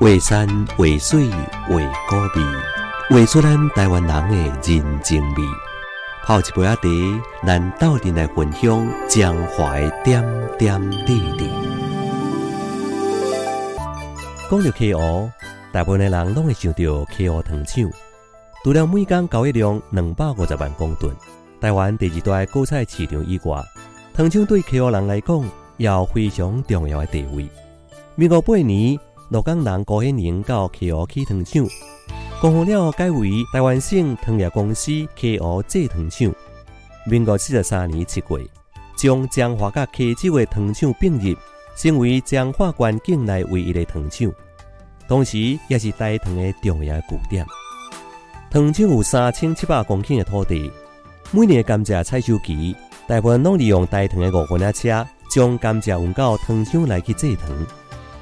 画山画水画古味，画出咱台湾人的人情味。泡一杯阿茶，咱斗阵来分享江淮点点滴滴。讲到溪湖，大部分的人拢会想到溪湖糖厂。除了每工交易量两百五十万公吨，台湾第二大果菜市场以外，糖厂对溪湖人来讲也有非常重要的地位。民国八年，鹿港人高显宁到溪湖起糖厂，公布了改为台湾省糖业公司溪湖制糖厂。民国四十三年七月，将彰化甲溪州的糖厂并入，成为彰化县境内唯一的糖厂，同时也是台糖的重要据点。糖厂有三千七百公顷的土地，每年甘蔗采收期，大部分拢利用台糖的五分车，将甘蔗运到糖厂来去制糖。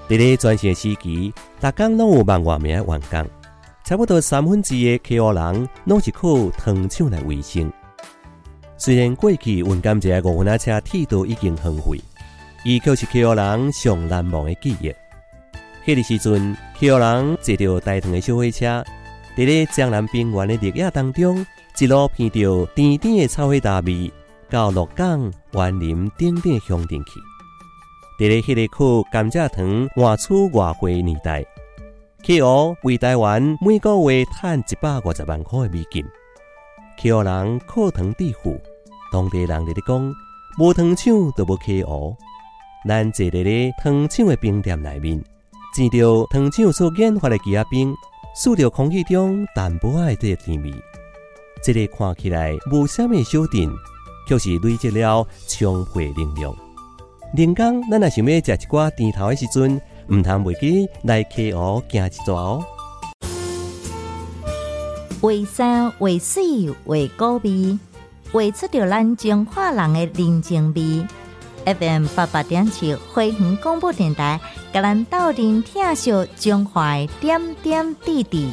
伫咧全盛时期，逐工拢有万外名员工，差不多三分之一的溪湖人拢是靠糖厂来维生。虽然过去运甘蔗五分车铁道已经荒废，伊却是溪湖人上难忘的记忆。迄个时阵，溪湖人坐着台糖的小火车，伫咧江南平原的绿野当中，一路闻着甜甜的草花大味，到鹿港、园林等等乡镇去。伫咧迄个靠甘蔗糖外出外汇年代，溪湖为台湾每个月赚一百五十万块的美金。溪湖人靠糖致富，当地人伫咧讲，无糖厂就无溪湖。咱坐伫咧糖厂的冰店内面，闻着糖厂所研发的鸡仔冰，嗅着空气中淡薄仔的甜味。这个看起来无虾米小店，却是累积了充沛能量。连讲，咱若想要食一寡甜头的时阵，毋通袂记来溪湖行一逝哦。为山为水为高味，画出着咱中华人的人情味。FM 八八点七花园广播电台，甲咱斗阵听笑中华点点滴滴。